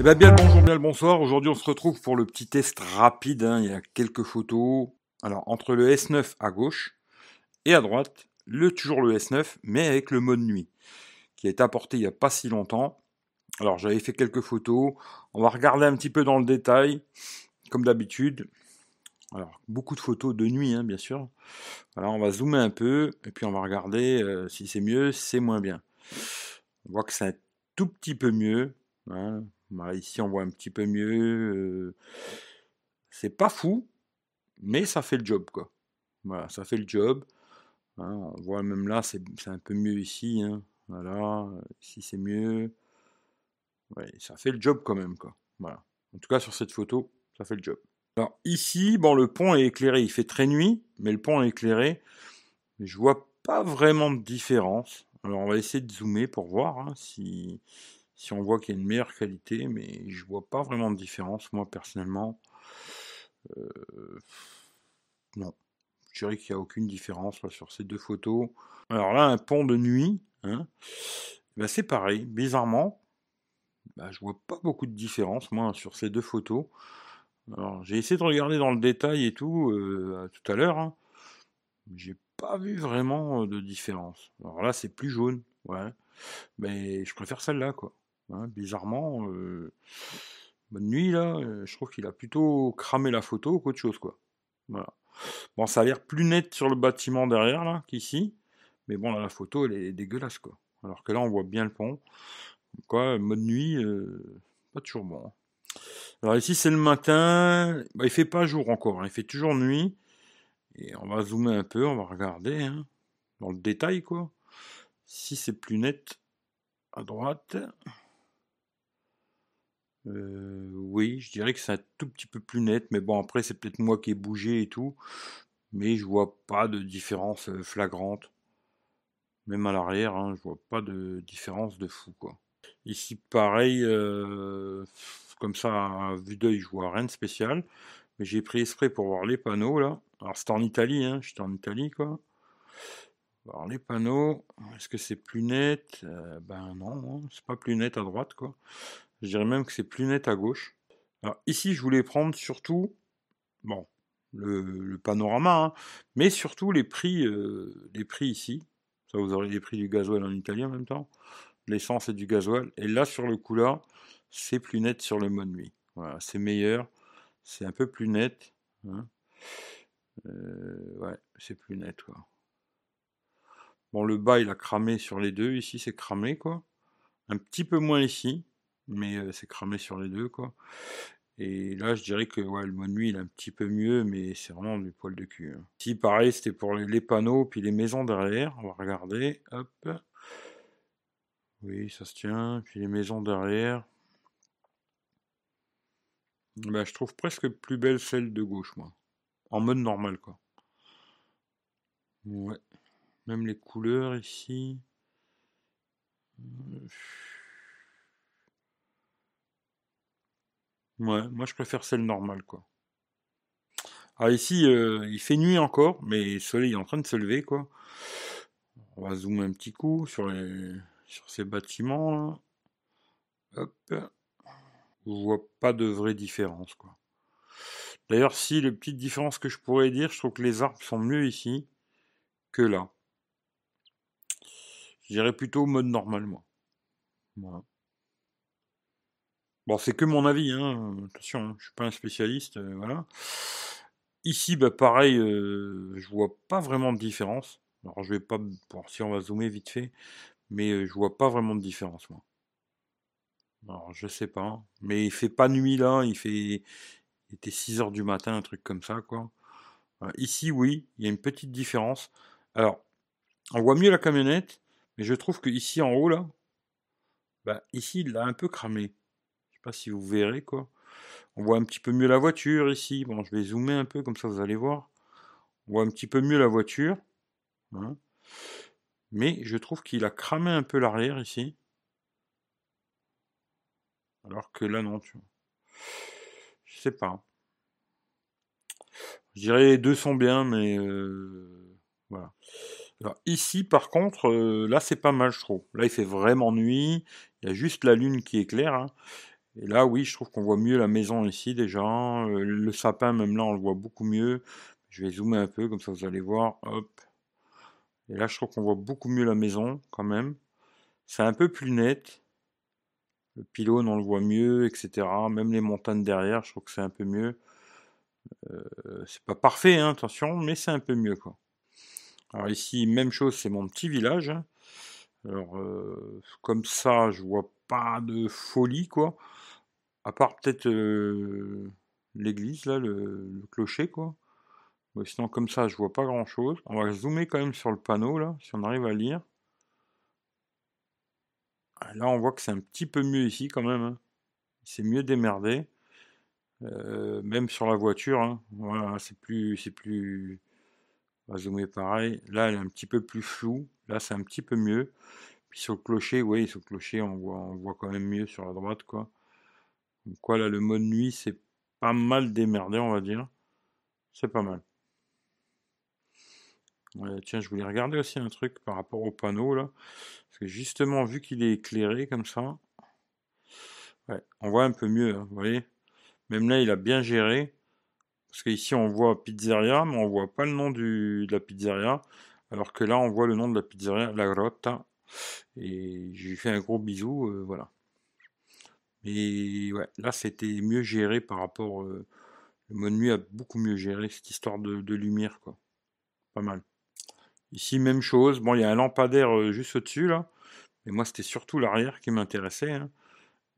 Eh bien, bien le bonjour, bien le bonsoir. Aujourd'hui, on se retrouve pour le petit test rapide. hein. Il y a quelques photos. Alors, entre le S9 à gauche et à droite, le, toujours le S9, mais avec le mode nuit, qui a été apporté il n'y a pas si longtemps. Alors, j'avais fait quelques photos. On va regarder un petit peu dans le détail, comme d'habitude. Alors, beaucoup de photos de nuit, hein, bien sûr. Voilà, on va zoomer un peu, et puis on va regarder euh, si c'est mieux, si c'est moins bien. On voit que c'est un tout petit peu mieux. hein. Ici, on voit un petit peu mieux. c'est pas fou, mais ça fait le job, quoi. Voilà, ça fait le job. hein. on voit même là, c'est un peu mieux ici. hein. Voilà, ici c'est mieux. Ça fait le job quand même, quoi. En tout cas, sur cette photo, ça fait le job. Alors ici, bon, le pont est éclairé. Il fait très nuit, mais le pont est éclairé. Je vois pas vraiment de différence. Alors on va essayer de zoomer pour voir hein, si, si on voit qu'il y a une meilleure qualité, mais je vois pas vraiment de différence, moi personnellement. Euh, non, je dirais qu'il n'y a aucune différence là, sur ces deux photos. Alors là, un pont de nuit, ben, c'est pareil, bizarrement, bah, je vois pas beaucoup de différence, moi, sur ces deux photos. Alors, j'ai essayé de regarder dans le détail et tout, euh, tout à l'heure, hein. j'ai pas vu vraiment euh, de différence. Alors là, c'est plus jaune, mais je préfère celle-là, quoi. Hein, bizarrement, euh, bonne nuit, là, euh, je trouve qu'il a plutôt cramé la photo qu'autre chose, quoi. Voilà. Bon, ça a l'air plus net sur le bâtiment derrière, là, qu'ici, mais bon, là, la photo, elle est dégueulasse, quoi. Alors que là, on voit bien le pont. Quoi, mode nuit, euh, pas toujours bon. hein. Alors ici, c'est le matin. Bah, il fait pas jour encore, hein, il fait toujours nuit. Et on va zoomer un peu, on va regarder, dans le détail, quoi. Si c'est plus net à droite. Euh, oui, je dirais que c'est un tout petit peu plus net, mais bon, après, c'est peut-être moi qui ai bougé et tout. Mais je vois pas de différence euh, flagrante. Même à l'arrière, hein, je vois pas de différence de fou, quoi. Ici, pareil, euh, comme ça, à vue d'œil, je vois rien de spécial. Mais j'ai pris exprès pour voir les panneaux, là. Alors, c'était en Italie, hein, j'étais en Italie, quoi. Alors, les panneaux, est-ce que c'est plus net? Euh, Ben non, hein, c'est pas plus net à droite, quoi. Je dirais même que c'est plus net à gauche. Alors, ici, je voulais prendre surtout, bon, le, panorama, hein, mais surtout les prix, euh, les prix ici. Ça, vous aurez les prix du gasoil en Italie en même temps. L'essence et du gasoil. Et là, sur le coup c'est plus net sur le mode nuit. Voilà, c'est meilleur. C'est un peu plus net. hein. Euh, ouais, c'est plus net, quoi. Bon, le bas, il a cramé sur les deux. Ici, c'est cramé, quoi. Un petit peu moins ici, mais euh, c'est cramé sur les deux, quoi. Et là, je dirais que ouais, le mode nuit, il est un petit peu mieux, mais c'est vraiment du poil de cul. hein. Ici, pareil, c'était pour les, les panneaux, puis les maisons derrière. On va regarder. Hop. Oui, ça se tient. Puis les maisons derrière. Bah, je trouve presque plus belle celle de gauche, moi. En mode normal, quoi. Ouais. Même les couleurs ici. Ouais, moi je préfère celle normale, quoi. Alors ici, euh, il fait nuit encore, mais le soleil est en train de se lever, quoi. On va zoomer un petit coup sur les, sur ces bâtiments, là. Hop. Je vois pas de vraie différence, quoi. D'ailleurs, si les petites différences que je pourrais dire, je trouve que les arbres sont mieux ici que là. Je dirais plutôt mode normal, moi. Bon, c'est que mon avis, hein. Attention, hein, je suis pas un spécialiste, euh, voilà. Ici, bah pareil, euh, je vois pas vraiment de différence. Alors, je vais pas, bon, si on va zoomer vite fait, mais euh, je vois pas vraiment de différence, moi. Alors, je sais pas, hein. mais il fait pas nuit là, il fait, il était 6 heures du matin, un truc comme ça, quoi. Ici, oui, il y a une petite différence. Alors, on voit mieux la camionnette, mais je trouve que ici en haut là, bah ici il l'a un peu cramé. Je sais pas si vous verrez quoi. On voit un petit peu mieux la voiture ici. Bon, je vais zoomer un peu comme ça vous allez voir. On voit un petit peu mieux la voiture. hein. Mais je trouve qu'il a cramé un peu l'arrière ici. Alors que là non, tu vois. Je sais pas. Je dirais les deux sont bien, mais euh, voilà. Alors ici, par contre, euh, là c'est pas mal, je trouve. Là il fait vraiment nuit. Il y a juste la lune qui éclaire. hein. Et là, oui, je trouve qu'on voit mieux la maison ici déjà. Euh, le sapin, même là, on le voit beaucoup mieux. Je vais zoomer un peu, comme ça vous allez voir. Hop. Et là, je trouve qu'on voit beaucoup mieux la maison, quand même. C'est un peu plus net. Le pylône, on le voit mieux, etc. Même les montagnes derrière, je trouve que c'est un peu mieux. Euh, c'est pas parfait, hein, attention, mais c'est un peu mieux, quoi. Alors ici, même chose, c'est mon petit village. Hein. Alors, euh, comme ça, je vois pas de folie, quoi. À part peut-être euh, l'église, là, le, clocher, quoi. sinon, comme ça, je vois pas grand-chose. On va zoomer quand même sur le panneau, là, si on arrive à lire. Ah, là, on voit que c'est un petit peu mieux ici, quand même. Hein. C'est mieux démerdé. Euh, même sur la voiture, hein. voilà, c'est plus, c'est plus, zoomer pareil. Là, elle est un petit peu plus floue. Là, c'est un petit peu mieux. Puis sur le clocher, oui, sur le clocher, on voit, on voit quand même mieux sur la droite, quoi. Donc, quoi, là, le mode nuit, c'est pas mal démerdé, on va dire. C'est pas mal. tiens, je voulais regarder aussi un truc par rapport au panneau, là. Parce que justement, vu qu'il est éclairé comme ça, on voit un peu mieux, hein, vous voyez. Même là, il a bien géré. Parce qu'ici, on voit pizzeria, mais on voit pas le nom du, de la pizzeria. Alors que là, on voit le nom de la pizzeria, La Grotta. Et j'ai fait un gros bisou, euh, voilà. Mais ouais, là, c'était mieux géré par rapport. Euh, le mode nuit a beaucoup mieux géré cette histoire de, lumière, quoi. Pas mal. Ici, même chose. Bon, il y a un lampadaire euh, juste au-dessus, là. Mais moi, c'était surtout l'arrière qui m'intéressait. Hein.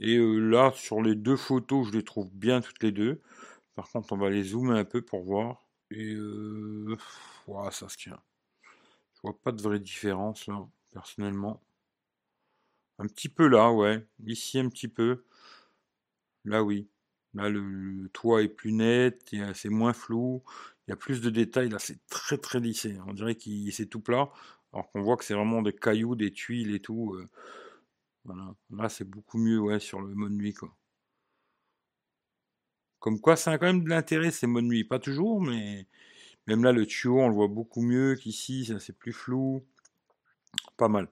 Et là, sur les deux photos, je les trouve bien toutes les deux. Par contre, on va les zoomer un peu pour voir. Et euh, ça se tient. Je vois pas de vraie différence là, personnellement. Un petit peu là, ouais. Ici un petit peu. Là oui. Là le, toit est plus net, c'est moins flou, il y a plus de détails. Là c'est très très lissé. On dirait qu'il c'est tout plat. Alors qu'on voit que c'est vraiment des cailloux, des tuiles et tout. Euh. voilà. Là c'est beaucoup mieux ouais sur le mode nuit quoi. Comme quoi, ça a quand même de l'intérêt ces modes nuit. Pas toujours, mais même là, le tuyau, on le voit beaucoup mieux qu'ici. Ça, c'est plus flou. Pas mal.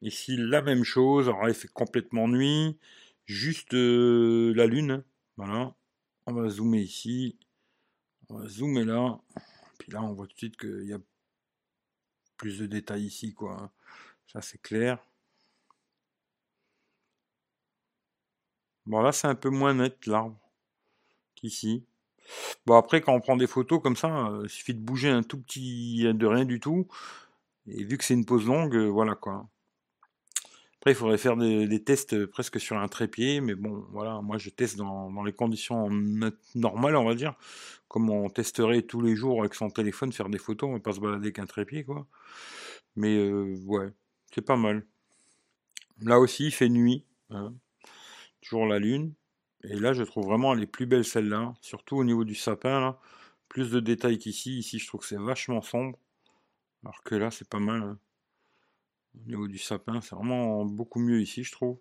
Ici, la même chose. Alors il fait complètement nuit. Juste euh, la lune. Voilà. On va zoomer ici. On va zoomer là. Puis là, on voit tout de suite qu'il y a plus de détails ici, quoi. Ça, c'est clair. Bon, là, c'est un peu moins net, l'arbre ici. Bon, après, quand on prend des photos comme ça, euh, il suffit de bouger un tout petit, de rien du tout. Et vu que c'est une pause longue, euh, voilà quoi. Après, il faudrait faire des, tests presque sur un trépied, mais bon, voilà, moi je teste dans, les conditions normales, on va dire, comme on testerait tous les jours avec son téléphone, faire des photos, on pas se balader qu'un trépied, quoi. Mais euh, ouais, c'est pas mal. Là aussi, il fait nuit, hein. toujours la lune. Et là, je trouve vraiment les plus belles celles-là, surtout au niveau du sapin. Plus de détails qu'ici. Ici, je trouve que c'est vachement sombre. Alors que là, c'est pas mal. Hein. Au niveau du sapin, c'est vraiment beaucoup mieux ici, je trouve.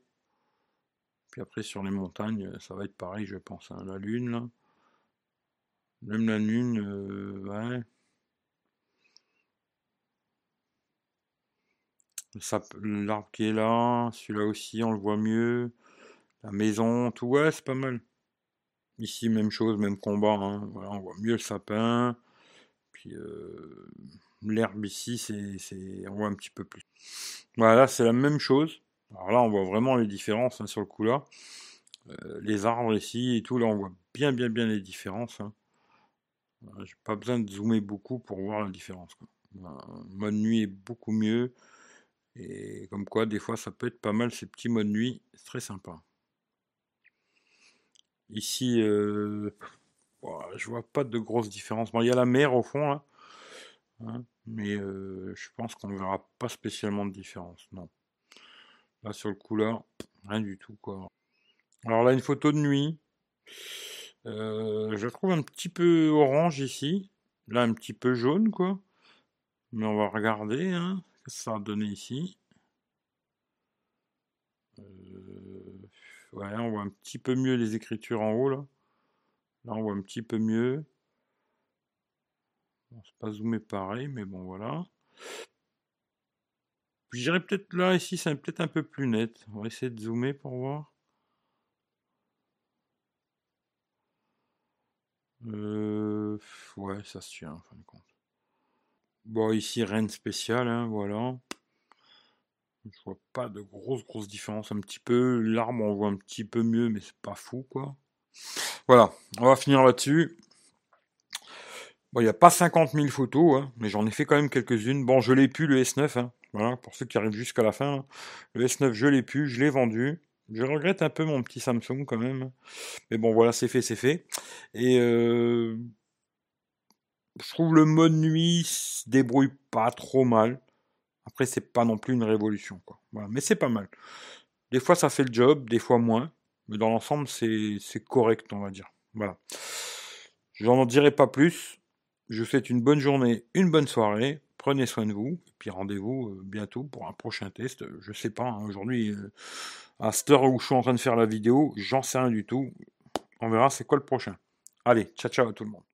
Puis après, sur les montagnes, ça va être pareil, je pense. Hein. La lune, là. Même la lune, euh, ouais. L'arbre qui est là, celui-là aussi, on le voit mieux. La maison, tout, ouais, c'est pas mal. Ici, même chose, même combat. Hein. Voilà, on voit mieux le sapin. Puis euh, l'herbe ici, c'est, on voit un petit peu plus. Voilà, c'est la même chose. Alors là, on voit vraiment les différences hein, sur le coup là. Euh, les arbres ici et tout, là, on voit bien, bien, bien les différences. Hein. J'ai pas besoin de zoomer beaucoup pour voir la différence. Mode nuit est beaucoup mieux. Et comme quoi, des fois, ça peut être pas mal ces petits modes nuit. C'est très sympa. Ici, euh, je vois pas de grosse différence. Bon, il y a la mer au fond. Hein, mais euh, je pense qu'on ne verra pas spécialement de différence. Non. Là, sur le là, rien du tout, quoi. Alors là, une photo de nuit. Euh, je la trouve un petit peu orange ici. Là, un petit peu jaune, quoi. Mais on va regarder, hein, ce que ça a donné ici. Ouais, on voit un petit peu mieux les écritures en haut là. Là, on voit un petit peu mieux. Bon, c'est pas zoomé pareil, mais bon, voilà. J'irai peut-être là, ici, c'est peut-être un peu plus net. On va essayer de zoomer pour voir. Euh, ouais, ça se tient, en fin de compte. Bon, ici, rien de spécial, hein, voilà. Je vois pas de grosse, grosse différence. Un petit peu, l'arbre, on voit un petit peu mieux, mais c'est pas fou, quoi. Voilà, on va finir là-dessus. Bon, il n'y a pas 50 000 photos, hein, mais j'en ai fait quand même quelques-unes. Bon, je l'ai pu, le S9, hein, voilà, pour ceux qui arrivent jusqu'à la fin. Le S9, je l'ai pu, je l'ai vendu. Je regrette un peu mon petit Samsung quand même. Mais bon, voilà, c'est fait, c'est fait. Et euh, je trouve le mode nuit se débrouille pas trop mal. Après, c'est pas non plus une révolution. Mais c'est pas mal. Des fois, ça fait le job, des fois moins. Mais dans l'ensemble, c'est correct, on va dire. Voilà. Je n'en dirai pas plus. Je vous souhaite une bonne journée, une bonne soirée. Prenez soin de vous. Et puis rendez-vous euh, bientôt pour un prochain test. Je sais pas. Hein, aujourd'hui, euh, à cette heure où je suis en train de faire la vidéo, j'en sais rien du tout. On verra c'est quoi le prochain. Allez, ciao ciao à tout le monde.